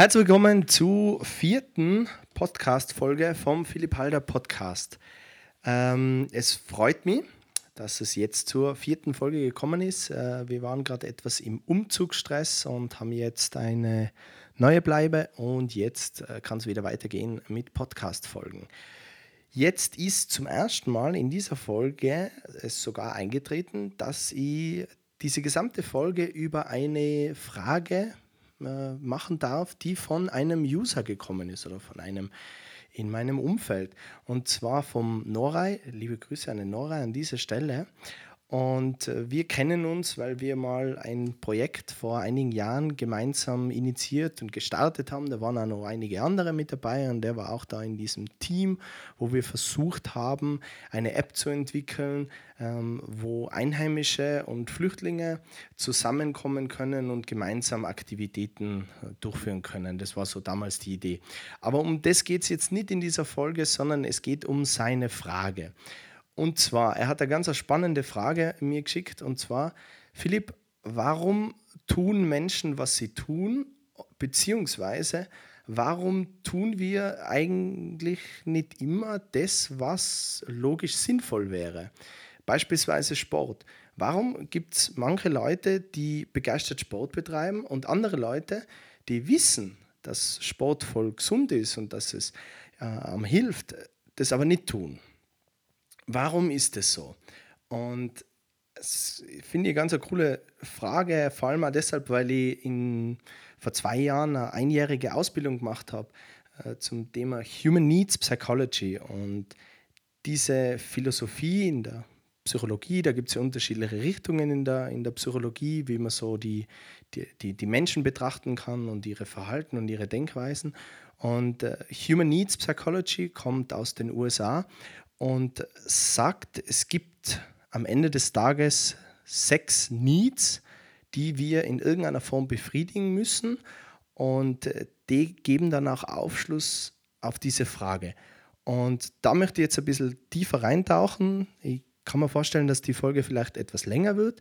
Herzlich willkommen zur vierten Podcast-Folge vom Philipp Halder Podcast. Ähm, es freut mich, dass es jetzt zur vierten Folge gekommen ist. Äh, wir waren gerade etwas im Umzugsstress und haben jetzt eine neue Bleibe und jetzt äh, kann es wieder weitergehen mit Podcast-Folgen. Jetzt ist zum ersten Mal in dieser Folge es sogar eingetreten, dass ich diese gesamte Folge über eine Frage äh, machen darf, die von einem User gekommen ist oder von einem in meinem Umfeld. Und zwar vom Norai. Liebe Grüße an den Norai an dieser Stelle. Und äh, wir kennen uns, weil wir mal ein Projekt vor einigen Jahren gemeinsam initiiert und gestartet haben. Da waren auch noch einige andere mit dabei und der war auch da in diesem Team, wo wir versucht haben, eine App zu entwickeln, ähm, wo Einheimische und Flüchtlinge zusammenkommen können und gemeinsam Aktivitäten äh, durchführen können. Das war so damals die Idee. Aber um das geht es jetzt nicht in dieser Folge, sondern es geht um seine Frage. Und zwar, er hat eine ganz spannende Frage mir geschickt. Und zwar, Philipp, warum tun Menschen, was sie tun? Beziehungsweise, warum tun wir eigentlich nicht immer das, was logisch sinnvoll wäre? Beispielsweise Sport. Warum gibt es manche Leute, die begeistert Sport betreiben und andere Leute, die wissen, dass Sport voll gesund ist und dass es äh, hilft, das aber nicht tun? Warum ist es so? Und das finde ich ganz eine coole Frage, vor allem auch deshalb, weil ich in, vor zwei Jahren eine einjährige Ausbildung gemacht habe äh, zum Thema Human Needs Psychology. Und diese Philosophie in der Psychologie, da gibt es ja unterschiedliche Richtungen in der, in der Psychologie, wie man so die, die, die, die Menschen betrachten kann und ihre Verhalten und ihre Denkweisen. Und äh, Human Needs Psychology kommt aus den USA und sagt, es gibt am Ende des Tages sechs Needs, die wir in irgendeiner Form befriedigen müssen. Und äh, die geben dann auch Aufschluss auf diese Frage. Und da möchte ich jetzt ein bisschen tiefer reintauchen. Ich kann mir vorstellen, dass die Folge vielleicht etwas länger wird,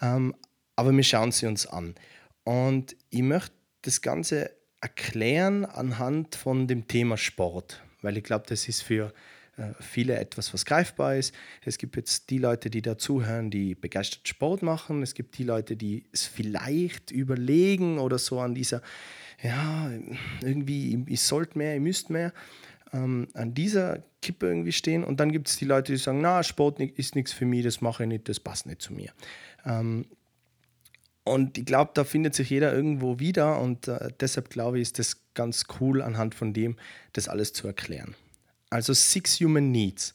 ähm, aber wir schauen sie uns an. Und ich möchte das Ganze erklären anhand von dem Thema Sport, weil ich glaube, das ist für viele etwas, was greifbar ist. Es gibt jetzt die Leute, die dazuhören, die begeistert Sport machen. Es gibt die Leute, die es vielleicht überlegen oder so an dieser, ja, irgendwie, ich sollte mehr, ich müsste mehr, ähm, an dieser Kippe irgendwie stehen. Und dann gibt es die Leute, die sagen, na, Sport ist nichts für mich, das mache ich nicht, das passt nicht zu mir. Ähm, und ich glaube, da findet sich jeder irgendwo wieder und äh, deshalb glaube ich, ist das ganz cool, anhand von dem das alles zu erklären. Also Six Human Needs.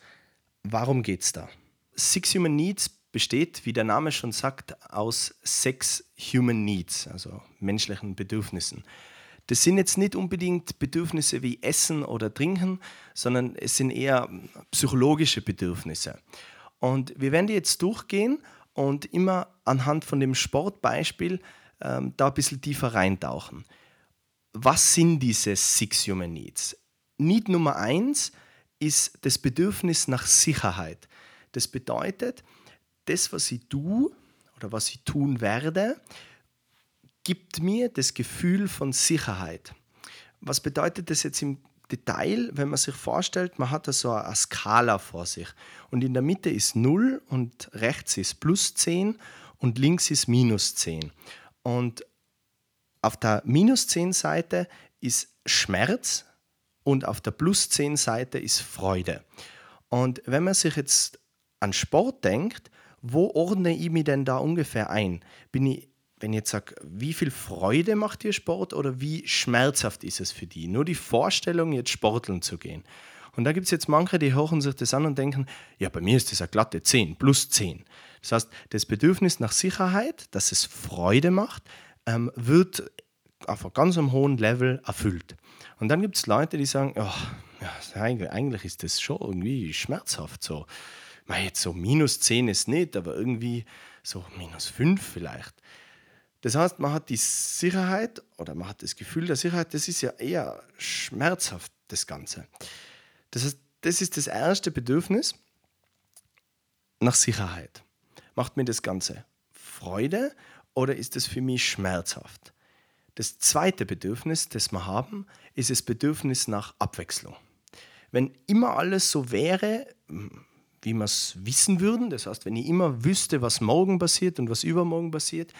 Warum geht es da? Six Human Needs besteht, wie der Name schon sagt, aus sechs Human Needs, also menschlichen Bedürfnissen. Das sind jetzt nicht unbedingt Bedürfnisse wie Essen oder Trinken, sondern es sind eher psychologische Bedürfnisse. Und wir werden die jetzt durchgehen und immer anhand von dem Sportbeispiel ähm, da ein bisschen tiefer reintauchen. Was sind diese Six Human Needs? Need Nummer eins ist das Bedürfnis nach Sicherheit. Das bedeutet, das, was ich tue oder was ich tun werde, gibt mir das Gefühl von Sicherheit. Was bedeutet das jetzt im Detail, wenn man sich vorstellt, man hat da so eine Skala vor sich und in der Mitte ist 0 und rechts ist plus 10 und links ist minus 10. Und auf der minus 10 Seite ist Schmerz, und auf der Plus 10 Seite ist Freude. Und wenn man sich jetzt an Sport denkt, wo ordne ich mich denn da ungefähr ein? Bin ich, wenn ich jetzt sage, wie viel Freude macht dir Sport oder wie schmerzhaft ist es für die? Nur die Vorstellung, jetzt sporteln zu gehen. Und da gibt es jetzt manche, die hören sich das an und denken, ja, bei mir ist das eine glatte 10, plus 10. Das heißt, das Bedürfnis nach Sicherheit, dass es Freude macht, ähm, wird auf einem ganz hohen Level erfüllt. Und dann gibt es Leute, die sagen, oh, ja, eigentlich ist das schon irgendwie schmerzhaft so. Mal jetzt so minus 10 ist nicht, aber irgendwie so minus 5 vielleicht. Das heißt, man hat die Sicherheit oder man hat das Gefühl der Sicherheit, das ist ja eher schmerzhaft, das Ganze. Das heißt, das ist das erste Bedürfnis nach Sicherheit. Macht mir das Ganze Freude oder ist es für mich schmerzhaft? Das zweite Bedürfnis, das wir haben, ist das Bedürfnis nach Abwechslung. Wenn immer alles so wäre, wie wir es wissen würden, das heißt, wenn ich immer wüsste, was morgen passiert und was übermorgen passiert,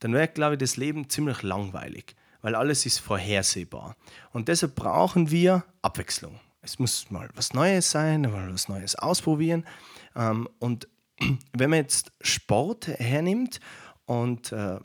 dann wäre, glaube ich, das Leben ziemlich langweilig, weil alles ist vorhersehbar. Und deshalb brauchen wir Abwechslung. Es muss mal was Neues sein, mal was Neues ausprobieren. Ähm, und wenn man jetzt Sport hernimmt und äh,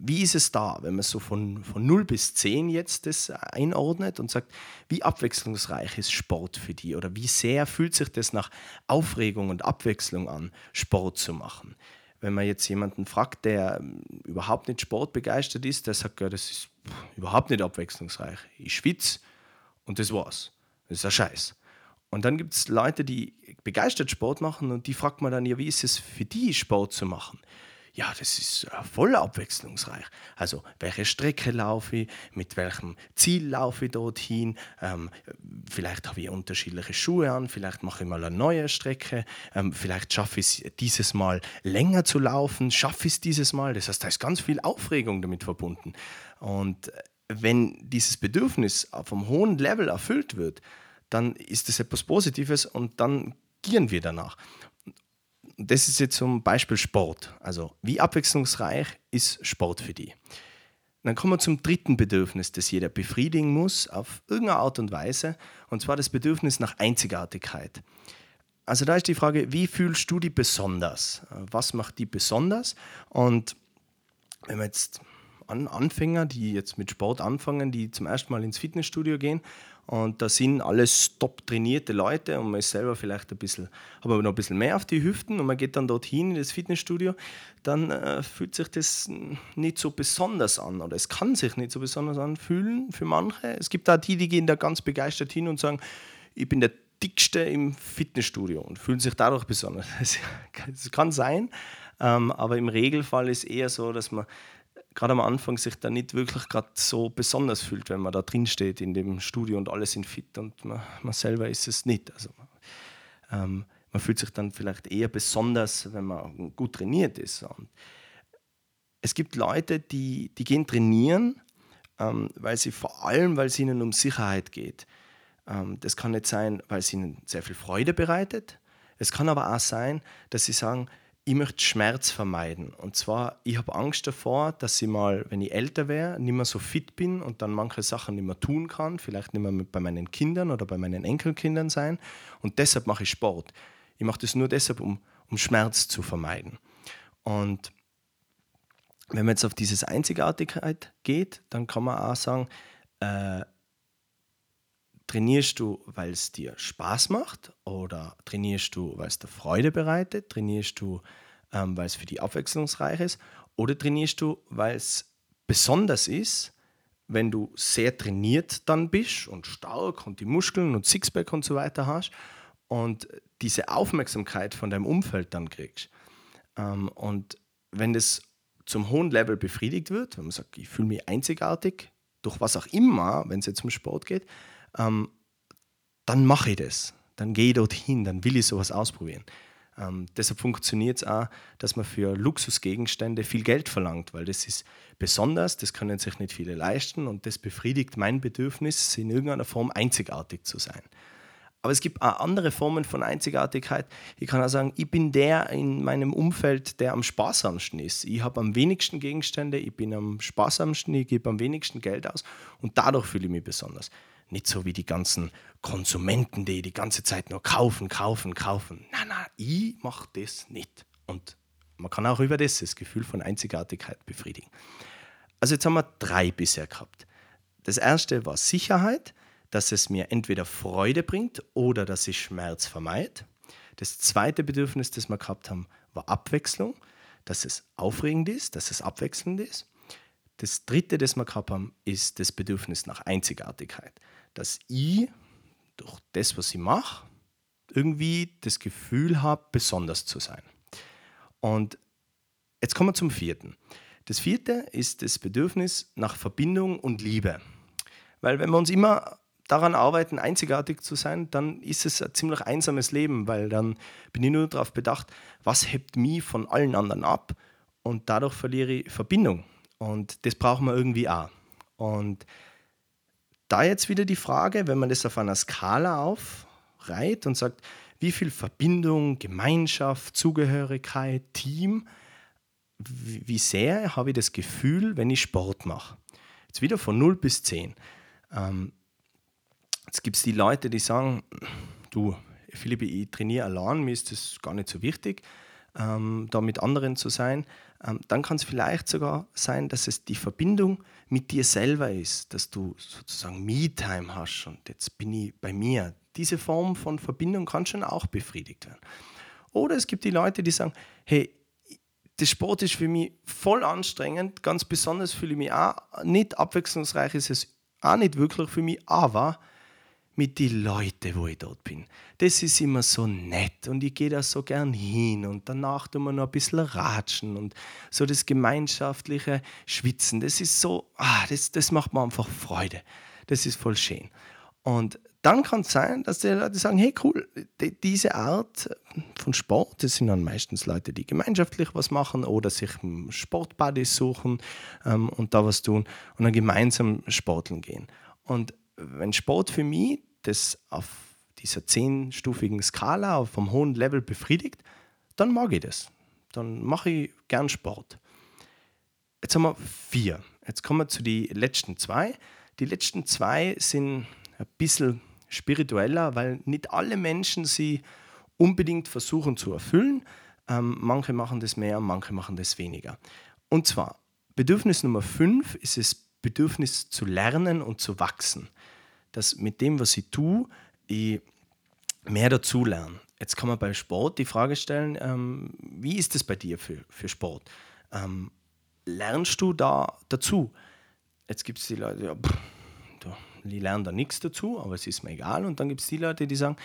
wie ist es da, wenn man so von, von 0 bis 10 jetzt das einordnet und sagt, wie abwechslungsreich ist Sport für die oder wie sehr fühlt sich das nach Aufregung und Abwechslung an, Sport zu machen? Wenn man jetzt jemanden fragt, der ähm, überhaupt nicht sportbegeistert ist, der sagt, ja, das ist überhaupt nicht abwechslungsreich. Ich schwitze und das war's. Das ist ein Scheiß. Und dann gibt es Leute, die begeistert Sport machen und die fragt man dann, ja, wie ist es für die, Sport zu machen? Ja, das ist äh, voll abwechslungsreich. Also, welche Strecke laufe ich, mit welchem Ziel laufe ich dorthin, ähm, vielleicht habe ich unterschiedliche Schuhe an, vielleicht mache ich mal eine neue Strecke, ähm, vielleicht schaffe ich es dieses Mal länger zu laufen, schaffe ich es dieses Mal. Das heißt, da ist ganz viel Aufregung damit verbunden. Und äh, wenn dieses Bedürfnis auf einem hohen Level erfüllt wird, dann ist das etwas Positives und dann gieren wir danach das ist jetzt zum Beispiel Sport. Also wie abwechslungsreich ist Sport für die? Dann kommen wir zum dritten Bedürfnis, das jeder befriedigen muss, auf irgendeine Art und Weise, und zwar das Bedürfnis nach Einzigartigkeit. Also da ist die Frage, wie fühlst du die besonders? Was macht die besonders? Und wenn wir jetzt Anfänger, die jetzt mit Sport anfangen, die zum ersten Mal ins Fitnessstudio gehen und da sind alles top trainierte Leute und man ist selber vielleicht ein bisschen, hat man noch ein bisschen mehr auf die Hüften und man geht dann dorthin in das Fitnessstudio, dann äh, fühlt sich das nicht so besonders an oder es kann sich nicht so besonders anfühlen für manche. Es gibt auch die, die gehen da ganz begeistert hin und sagen, ich bin der dickste im Fitnessstudio und fühlen sich dadurch besonders. Das kann sein, ähm, aber im Regelfall ist eher so, dass man gerade am Anfang sich da nicht wirklich gerade so besonders fühlt, wenn man da drin steht in dem Studio und alle sind fit und man, man selber ist es nicht. Also ähm, man fühlt sich dann vielleicht eher besonders, wenn man gut trainiert ist. Und es gibt Leute, die, die gehen trainieren, ähm, weil sie vor allem, weil es ihnen um Sicherheit geht. Ähm, das kann nicht sein, weil es ihnen sehr viel Freude bereitet. Es kann aber auch sein, dass sie sagen, ich möchte Schmerz vermeiden. Und zwar, ich habe Angst davor, dass ich mal, wenn ich älter wäre, nicht mehr so fit bin und dann manche Sachen nicht mehr tun kann, vielleicht nicht mehr bei meinen Kindern oder bei meinen Enkelkindern sein. Und deshalb mache ich Sport. Ich mache das nur deshalb, um, um Schmerz zu vermeiden. Und wenn man jetzt auf diese Einzigartigkeit geht, dann kann man auch sagen, äh, trainierst du, weil es dir Spaß macht oder trainierst du, weil es dir Freude bereitet? Trainierst du, ähm, weil es für dich abwechslungsreich ist? Oder trainierst du, weil es besonders ist, wenn du sehr trainiert dann bist und stark und die Muskeln und Sixpack und so weiter hast und diese Aufmerksamkeit von deinem Umfeld dann kriegst. Ähm, und wenn das zum hohen Level befriedigt wird, wenn man sagt, ich fühle mich einzigartig, durch was auch immer, wenn es jetzt um Sport geht, ähm, dann mache ich das. Dann gehe ich dorthin, dann will ich sowas ausprobieren. Ähm, deshalb funktioniert es auch, dass man für Luxusgegenstände viel Geld verlangt, weil das ist besonders, das können sich nicht viele leisten und das befriedigt mein Bedürfnis, in irgendeiner Form einzigartig zu sein. Aber es gibt auch andere Formen von Einzigartigkeit. Ich kann auch sagen, ich bin der in meinem Umfeld, der am sparsamsten ist. Ich habe am wenigsten Gegenstände, ich bin am sparsamsten, ich gebe am wenigsten Geld aus und dadurch fühle ich mich besonders. Nicht so wie die ganzen Konsumenten, die die ganze Zeit nur kaufen, kaufen, kaufen. Nein, nein, ich mache das nicht. Und man kann auch über das das Gefühl von Einzigartigkeit befriedigen. Also jetzt haben wir drei bisher gehabt. Das erste war Sicherheit, dass es mir entweder Freude bringt oder dass ich Schmerz vermeide. Das zweite Bedürfnis, das wir gehabt haben, war Abwechslung, dass es aufregend ist, dass es abwechselnd ist. Das dritte, das wir gehabt haben, ist das Bedürfnis nach Einzigartigkeit dass ich durch das, was ich mache, irgendwie das Gefühl habe, besonders zu sein. Und jetzt kommen wir zum vierten. Das vierte ist das Bedürfnis nach Verbindung und Liebe. Weil wenn wir uns immer daran arbeiten, einzigartig zu sein, dann ist es ein ziemlich einsames Leben, weil dann bin ich nur darauf bedacht, was hebt mich von allen anderen ab und dadurch verliere ich Verbindung. Und das brauchen wir irgendwie auch. Und da jetzt wieder die Frage, wenn man das auf einer Skala aufreiht und sagt, wie viel Verbindung, Gemeinschaft, Zugehörigkeit, Team, wie sehr habe ich das Gefühl, wenn ich Sport mache? Jetzt wieder von 0 bis 10. Ähm, jetzt gibt es die Leute, die sagen, du, Philipp, ich trainiere allein, mir ist das gar nicht so wichtig, ähm, da mit anderen zu sein. Ähm, dann kann es vielleicht sogar sein, dass es die Verbindung mit dir selber ist, dass du sozusagen Me-Time hast und jetzt bin ich bei mir. Diese Form von Verbindung kann schon auch befriedigt werden. Oder es gibt die Leute, die sagen, hey, das Sport ist für mich voll anstrengend, ganz besonders fühle ich mich auch nicht abwechslungsreich, ist es auch nicht wirklich für mich, aber mit den Leuten, wo ich dort bin. Das ist immer so nett und ich gehe da so gern hin und danach tun wir noch ein bisschen ratschen und so das gemeinschaftliche Schwitzen. Das ist so, ah, das, das macht mir einfach Freude. Das ist voll schön. Und dann kann es sein, dass die Leute sagen, hey cool, die, diese Art von Sport, das sind dann meistens Leute, die gemeinschaftlich was machen oder sich Sportbuddies suchen ähm, und da was tun und dann gemeinsam sporteln gehen. Und wenn Sport für mich das auf dieser zehnstufigen Skala vom hohen Level befriedigt, dann mag ich das. Dann mache ich gern Sport. Jetzt haben wir vier. Jetzt kommen wir zu den letzten zwei. Die letzten zwei sind ein bisschen spiritueller, weil nicht alle Menschen sie unbedingt versuchen zu erfüllen. Ähm, manche machen das mehr, manche machen das weniger. Und zwar, Bedürfnis Nummer fünf ist das Bedürfnis zu lernen und zu wachsen dass mit dem, was ich tue, ich mehr dazu lerne. Jetzt kann man bei Sport die Frage stellen, ähm, wie ist es bei dir für, für Sport? Ähm, lernst du da dazu? Jetzt gibt es die Leute, ja, pff, die lernen da nichts dazu, aber es ist mir egal. Und dann gibt es die Leute, die sagen,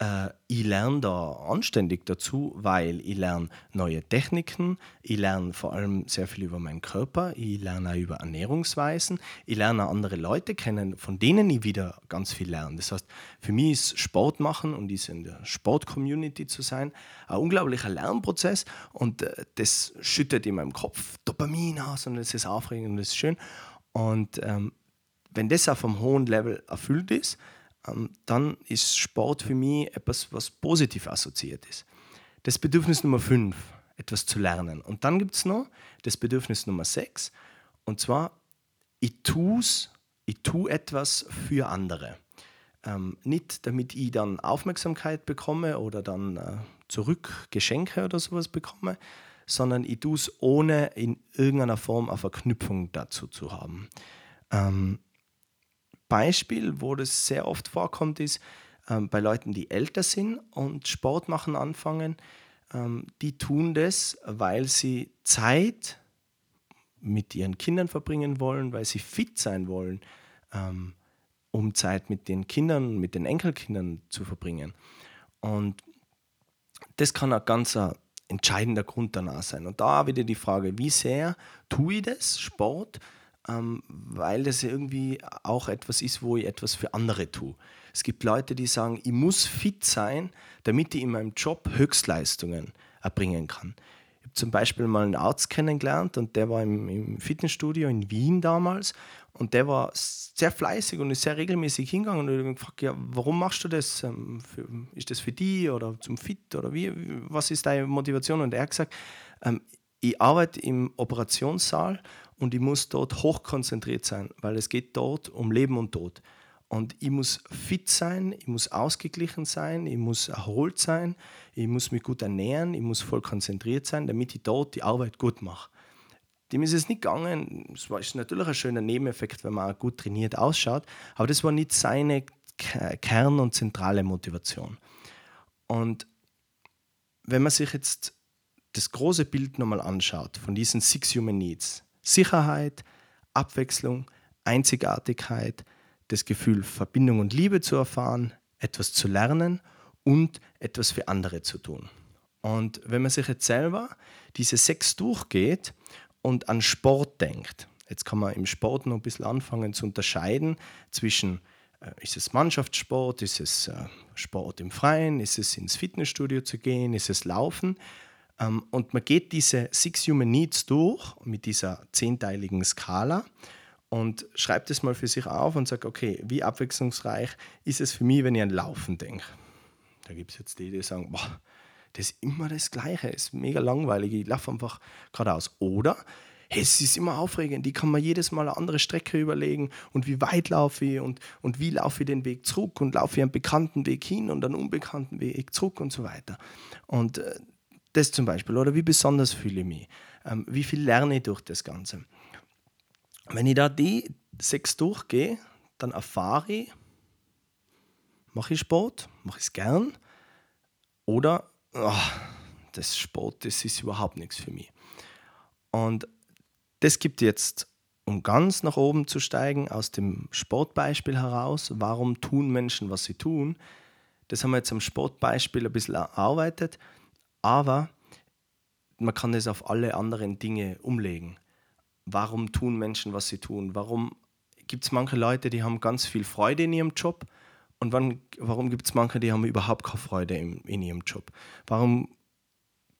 äh, ich lerne da anständig dazu, weil ich lerne neue Techniken, ich lerne vor allem sehr viel über meinen Körper, ich lerne auch über Ernährungsweisen, ich lerne auch andere Leute kennen, von denen ich wieder ganz viel lerne. Das heißt, für mich ist Sport machen und ist in der Sport-Community zu sein ein unglaublicher Lernprozess und äh, das schüttet in meinem Kopf Dopamin aus und es ist aufregend und es ist schön. Und ähm, wenn das auf einem hohen Level erfüllt ist, dann ist Sport für mich etwas, was positiv assoziiert ist. Das Bedürfnis Nummer 5, etwas zu lernen. Und dann gibt es noch das Bedürfnis Nummer 6, und zwar, ich tue ich tue etwas für andere. Ähm, nicht damit ich dann Aufmerksamkeit bekomme oder dann äh, zurück oder sowas bekomme, sondern ich tue es ohne in irgendeiner Form eine Verknüpfung dazu zu haben. Ähm, Beispiel, wo das sehr oft vorkommt, ist ähm, bei Leuten, die älter sind und Sport machen anfangen. Ähm, die tun das, weil sie Zeit mit ihren Kindern verbringen wollen, weil sie fit sein wollen, ähm, um Zeit mit den Kindern, mit den Enkelkindern zu verbringen. Und das kann ein ganz entscheidender Grund danach sein. Und da wieder die Frage, wie sehr tue ich das, Sport, ähm, weil das irgendwie auch etwas ist, wo ich etwas für andere tue. Es gibt Leute, die sagen, ich muss fit sein, damit ich in meinem Job Höchstleistungen erbringen kann. Ich habe zum Beispiel mal einen Arzt kennengelernt und der war im, im Fitnessstudio in Wien damals und der war sehr fleißig und ist sehr regelmäßig hingegangen und ich habe gefragt, ja, warum machst du das? Ähm, ist das für dich oder zum Fit oder wie? Was ist deine Motivation? Und er hat gesagt, ähm, ich arbeite im Operationssaal und ich muss dort hochkonzentriert sein, weil es geht dort um Leben und Tod. Und ich muss fit sein, ich muss ausgeglichen sein, ich muss erholt sein, ich muss mich gut ernähren, ich muss voll konzentriert sein, damit ich dort die Arbeit gut mache. Dem ist es nicht gegangen. Es war natürlich ein schöner Nebeneffekt, wenn man gut trainiert ausschaut, aber das war nicht seine Kern- und zentrale Motivation. Und wenn man sich jetzt das große Bild nochmal anschaut von diesen Six Human Needs, Sicherheit, Abwechslung, Einzigartigkeit, das Gefühl, Verbindung und Liebe zu erfahren, etwas zu lernen und etwas für andere zu tun. Und wenn man sich jetzt selber diese sechs durchgeht und an Sport denkt, jetzt kann man im Sport noch ein bisschen anfangen zu unterscheiden zwischen, äh, ist es Mannschaftssport, ist es äh, Sport im Freien, ist es ins Fitnessstudio zu gehen, ist es Laufen. Ähm, und man geht diese Six Human Needs durch mit dieser zehnteiligen Skala und schreibt es mal für sich auf und sagt, okay, wie abwechslungsreich ist es für mich, wenn ich an Laufen denke? Da gibt es jetzt die, die sagen, boah, das ist immer das Gleiche, ist mega langweilig, ich laufe einfach geradeaus. Oder es ist immer aufregend, die kann man jedes Mal eine andere Strecke überlegen und wie weit laufe ich und, und wie laufe ich den Weg zurück und laufe ich einen bekannten Weg hin und einen unbekannten Weg zurück und so weiter. Und äh, das zum Beispiel, oder wie besonders fühle ich mich, ähm, wie viel lerne ich durch das Ganze. Wenn ich da die sechs durchgehe, dann erfahre ich, mache ich Sport, mache ich es gern oder oh, das Sport, das ist überhaupt nichts für mich. Und das gibt jetzt, um ganz nach oben zu steigen, aus dem Sportbeispiel heraus, warum tun Menschen, was sie tun. Das haben wir jetzt am Sportbeispiel ein bisschen erarbeitet, aber man kann das auf alle anderen Dinge umlegen. Warum tun Menschen, was sie tun? Warum gibt es manche Leute, die haben ganz viel Freude in ihrem Job und wann, warum gibt es manche, die haben überhaupt keine Freude in, in ihrem Job? Warum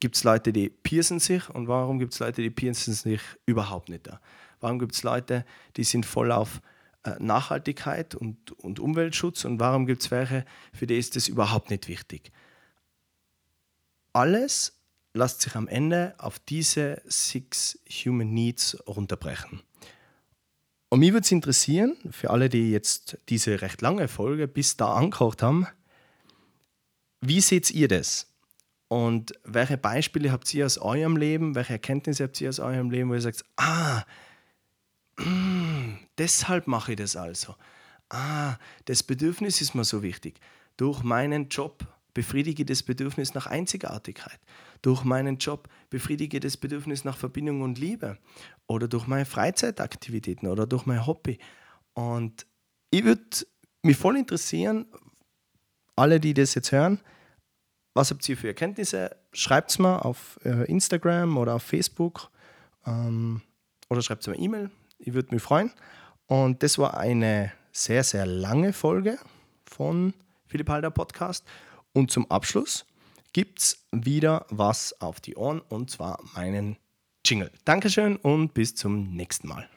gibt es Leute, die piercen sich und warum gibt es Leute, die piercen sich überhaupt nicht? Da? Warum gibt es Leute, die sind voll auf äh, Nachhaltigkeit und, und Umweltschutz und warum gibt es welche, für die ist das überhaupt nicht wichtig? Alles lässt sich am Ende auf diese Six Human Needs runterbrechen. Und mich würde es interessieren, für alle, die jetzt diese recht lange Folge bis da angehört haben, wie seht ihr das? Und welche Beispiele habt ihr aus eurem Leben, welche Erkenntnisse habt ihr aus eurem Leben, wo ihr sagt, ah, mm, deshalb mache ich das also. Ah, das Bedürfnis ist mir so wichtig. Durch meinen Job befriedige das Bedürfnis nach Einzigartigkeit. Durch meinen Job befriedige das Bedürfnis nach Verbindung und Liebe. Oder durch meine Freizeitaktivitäten oder durch mein Hobby. Und ich würde mich voll interessieren, alle, die das jetzt hören, was habt ihr für Erkenntnisse? Schreibt es mir auf äh, Instagram oder auf Facebook ähm, oder schreibt es mir E-Mail. Ich würde mich freuen. Und das war eine sehr, sehr lange Folge von Philipp Halder Podcast. Und zum Abschluss gibt es wieder was auf die Ohren und zwar meinen Jingle. Dankeschön und bis zum nächsten Mal.